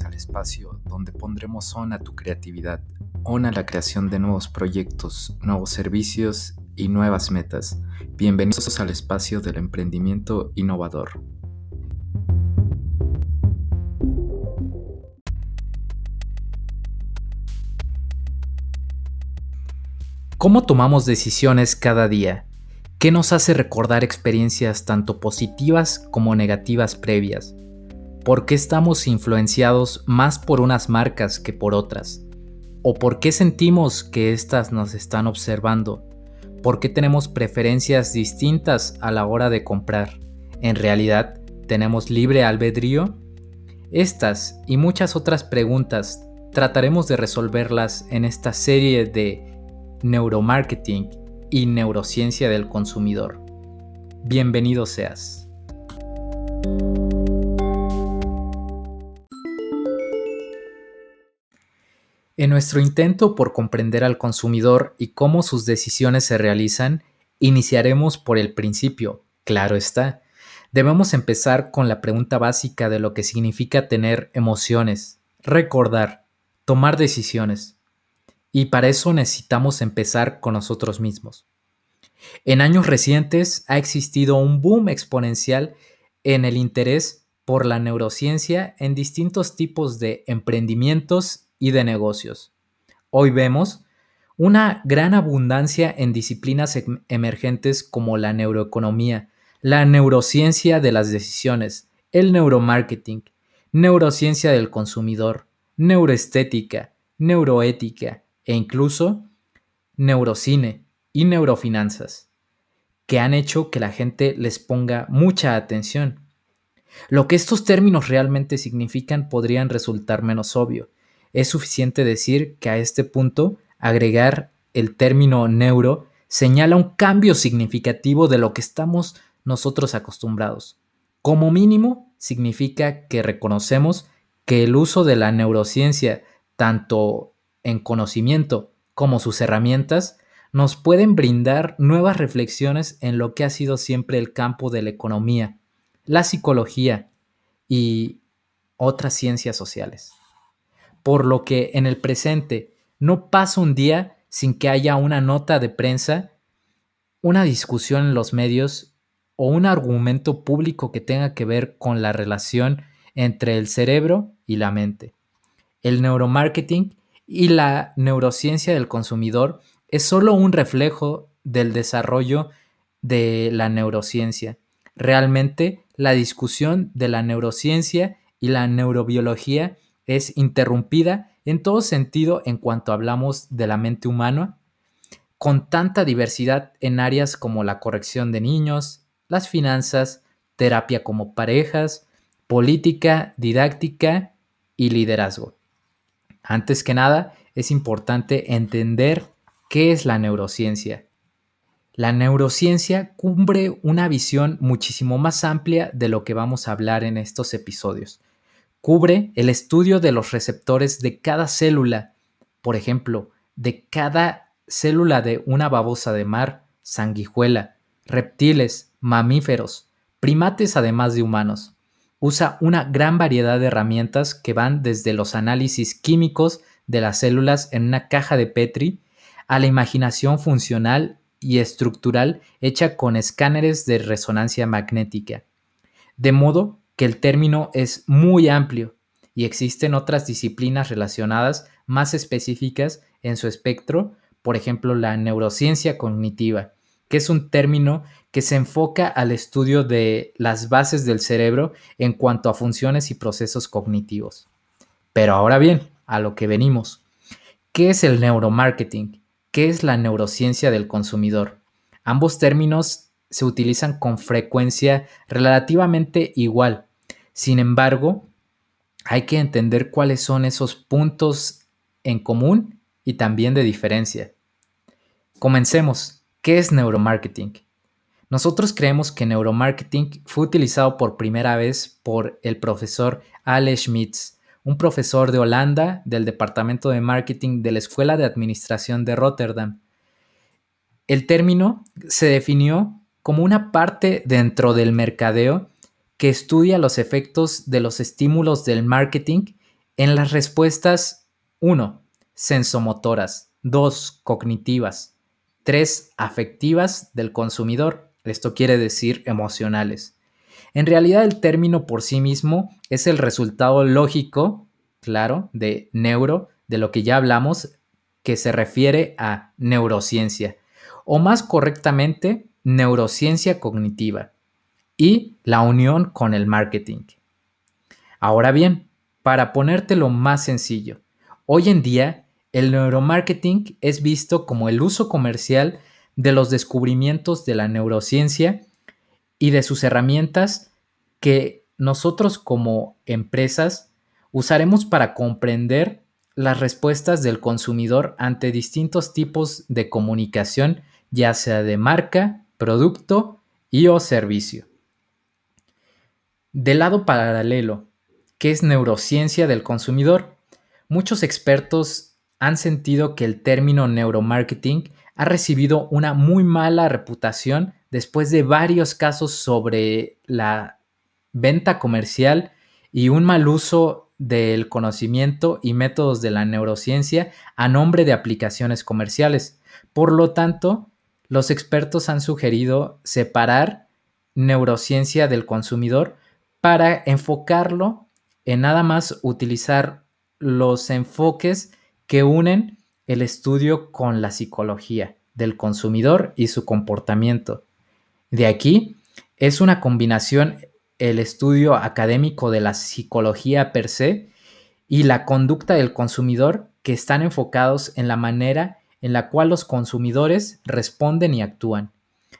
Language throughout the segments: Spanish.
al espacio donde pondremos son a tu creatividad, on a la creación de nuevos proyectos, nuevos servicios y nuevas metas. Bienvenidos al espacio del emprendimiento innovador. ¿Cómo tomamos decisiones cada día? ¿Qué nos hace recordar experiencias tanto positivas como negativas previas? ¿Por qué estamos influenciados más por unas marcas que por otras? ¿O por qué sentimos que éstas nos están observando? ¿Por qué tenemos preferencias distintas a la hora de comprar? ¿En realidad tenemos libre albedrío? Estas y muchas otras preguntas trataremos de resolverlas en esta serie de neuromarketing y neurociencia del consumidor. Bienvenido seas. En nuestro intento por comprender al consumidor y cómo sus decisiones se realizan, iniciaremos por el principio, claro está. Debemos empezar con la pregunta básica de lo que significa tener emociones, recordar, tomar decisiones. Y para eso necesitamos empezar con nosotros mismos. En años recientes ha existido un boom exponencial en el interés por la neurociencia en distintos tipos de emprendimientos y de negocios. Hoy vemos una gran abundancia en disciplinas em, emergentes como la neuroeconomía, la neurociencia de las decisiones, el neuromarketing, neurociencia del consumidor, neuroestética, neuroética e incluso neurocine y neurofinanzas, que han hecho que la gente les ponga mucha atención. Lo que estos términos realmente significan podrían resultar menos obvio, es suficiente decir que a este punto agregar el término neuro señala un cambio significativo de lo que estamos nosotros acostumbrados. Como mínimo, significa que reconocemos que el uso de la neurociencia, tanto en conocimiento como sus herramientas, nos pueden brindar nuevas reflexiones en lo que ha sido siempre el campo de la economía, la psicología y otras ciencias sociales por lo que en el presente no pasa un día sin que haya una nota de prensa, una discusión en los medios o un argumento público que tenga que ver con la relación entre el cerebro y la mente. El neuromarketing y la neurociencia del consumidor es solo un reflejo del desarrollo de la neurociencia. Realmente, la discusión de la neurociencia y la neurobiología es interrumpida en todo sentido en cuanto hablamos de la mente humana, con tanta diversidad en áreas como la corrección de niños, las finanzas, terapia como parejas, política, didáctica y liderazgo. Antes que nada, es importante entender qué es la neurociencia. La neurociencia cubre una visión muchísimo más amplia de lo que vamos a hablar en estos episodios cubre el estudio de los receptores de cada célula, por ejemplo, de cada célula de una babosa de mar, sanguijuela, reptiles, mamíferos, primates además de humanos. Usa una gran variedad de herramientas que van desde los análisis químicos de las células en una caja de Petri a la imaginación funcional y estructural hecha con escáneres de resonancia magnética. De modo que el término es muy amplio y existen otras disciplinas relacionadas más específicas en su espectro, por ejemplo la neurociencia cognitiva, que es un término que se enfoca al estudio de las bases del cerebro en cuanto a funciones y procesos cognitivos. Pero ahora bien, a lo que venimos. ¿Qué es el neuromarketing? ¿Qué es la neurociencia del consumidor? Ambos términos se utilizan con frecuencia relativamente igual. Sin embargo, hay que entender cuáles son esos puntos en común y también de diferencia. Comencemos. ¿Qué es neuromarketing? Nosotros creemos que neuromarketing fue utilizado por primera vez por el profesor Ale Schmitz, un profesor de Holanda del Departamento de Marketing de la Escuela de Administración de Rotterdam. El término se definió como una parte dentro del mercadeo que estudia los efectos de los estímulos del marketing En las respuestas 1. Sensomotoras. 2. Cognitivas. 3. Afectivas del consumidor. Esto quiere decir emocionales. En realidad el término por sí mismo es el resultado lógico, claro, de neuro, de lo que ya hablamos, que se refiere a neurociencia, o más correctamente, neurociencia cognitiva, y la unión con el marketing. Ahora bien, para ponértelo más sencillo, hoy en día el neuromarketing es visto como el uso comercial de los descubrimientos de la neurociencia y de sus herramientas que nosotros como empresas usaremos para comprender las respuestas del consumidor ante distintos tipos de comunicación, ya sea de marca, producto y o servicio. Del lado paralelo, que es neurociencia del consumidor, muchos expertos han sentido que el término neuromarketing ha recibido una muy mala reputación después de varios casos sobre la venta comercial y un mal uso del conocimiento y métodos de la neurociencia a nombre de aplicaciones comerciales. Por lo tanto, los expertos han sugerido separar neurociencia del consumidor para enfocarlo en nada más utilizar los enfoques que unen el estudio con la psicología del consumidor y su comportamiento. De aquí es una combinación el estudio académico de la psicología per se y la conducta del consumidor que están enfocados en la manera en la cual los consumidores responden y actúan,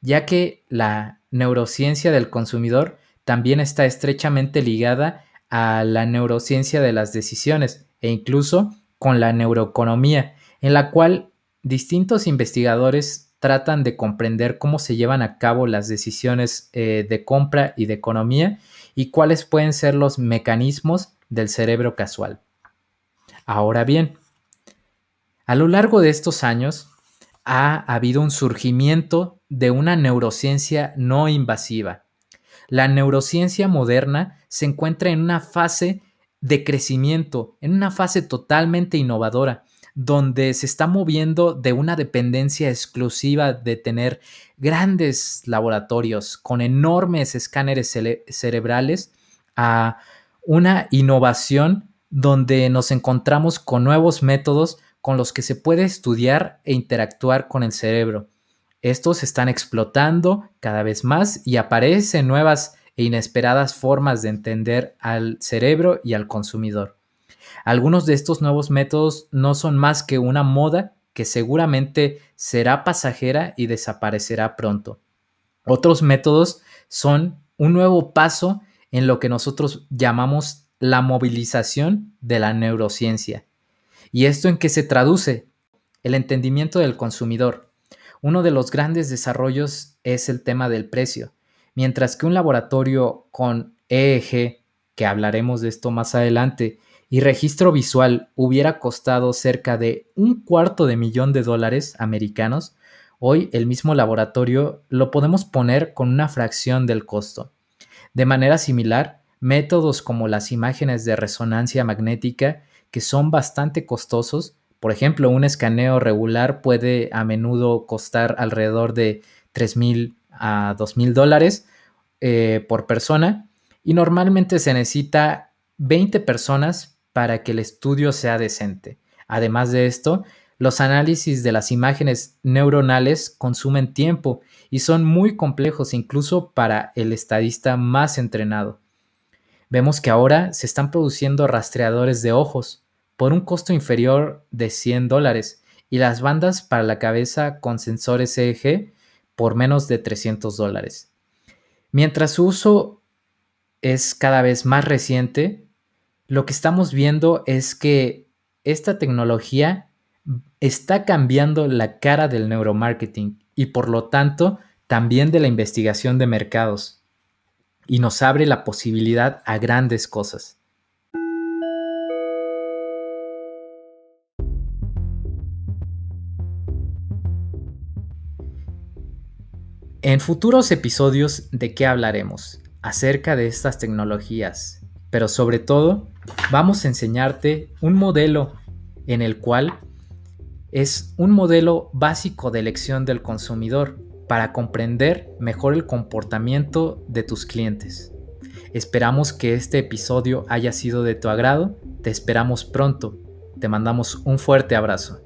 ya que la neurociencia del consumidor también está estrechamente ligada a la neurociencia de las decisiones e incluso con la neuroeconomía, en la cual distintos investigadores tratan de comprender cómo se llevan a cabo las decisiones eh, de compra y de economía y cuáles pueden ser los mecanismos del cerebro casual. Ahora bien, a lo largo de estos años ha habido un surgimiento de una neurociencia no invasiva. La neurociencia moderna se encuentra en una fase de crecimiento, en una fase totalmente innovadora, donde se está moviendo de una dependencia exclusiva de tener grandes laboratorios con enormes escáneres cerebrales a una innovación donde nos encontramos con nuevos métodos con los que se puede estudiar e interactuar con el cerebro. Estos están explotando cada vez más y aparecen nuevas e inesperadas formas de entender al cerebro y al consumidor. Algunos de estos nuevos métodos no son más que una moda que seguramente será pasajera y desaparecerá pronto. Otros métodos son un nuevo paso en lo que nosotros llamamos la movilización de la neurociencia. ¿Y esto en qué se traduce? El entendimiento del consumidor. Uno de los grandes desarrollos es el tema del precio. Mientras que un laboratorio con EEG, que hablaremos de esto más adelante, y registro visual hubiera costado cerca de un cuarto de millón de dólares americanos, hoy el mismo laboratorio lo podemos poner con una fracción del costo. De manera similar, métodos como las imágenes de resonancia magnética, que son bastante costosos, por ejemplo, un escaneo regular puede a menudo costar alrededor de 3 mil a 2 mil dólares eh, por persona y normalmente se necesita 20 personas para que el estudio sea decente. Además de esto, los análisis de las imágenes neuronales consumen tiempo y son muy complejos incluso para el estadista más entrenado. Vemos que ahora se están produciendo rastreadores de ojos por un costo inferior de 100 dólares y las bandas para la cabeza con sensores EEG por menos de 300 dólares. Mientras su uso es cada vez más reciente, lo que estamos viendo es que esta tecnología está cambiando la cara del neuromarketing y por lo tanto también de la investigación de mercados y nos abre la posibilidad a grandes cosas. En futuros episodios de qué hablaremos acerca de estas tecnologías, pero sobre todo vamos a enseñarte un modelo en el cual es un modelo básico de elección del consumidor para comprender mejor el comportamiento de tus clientes. Esperamos que este episodio haya sido de tu agrado, te esperamos pronto, te mandamos un fuerte abrazo.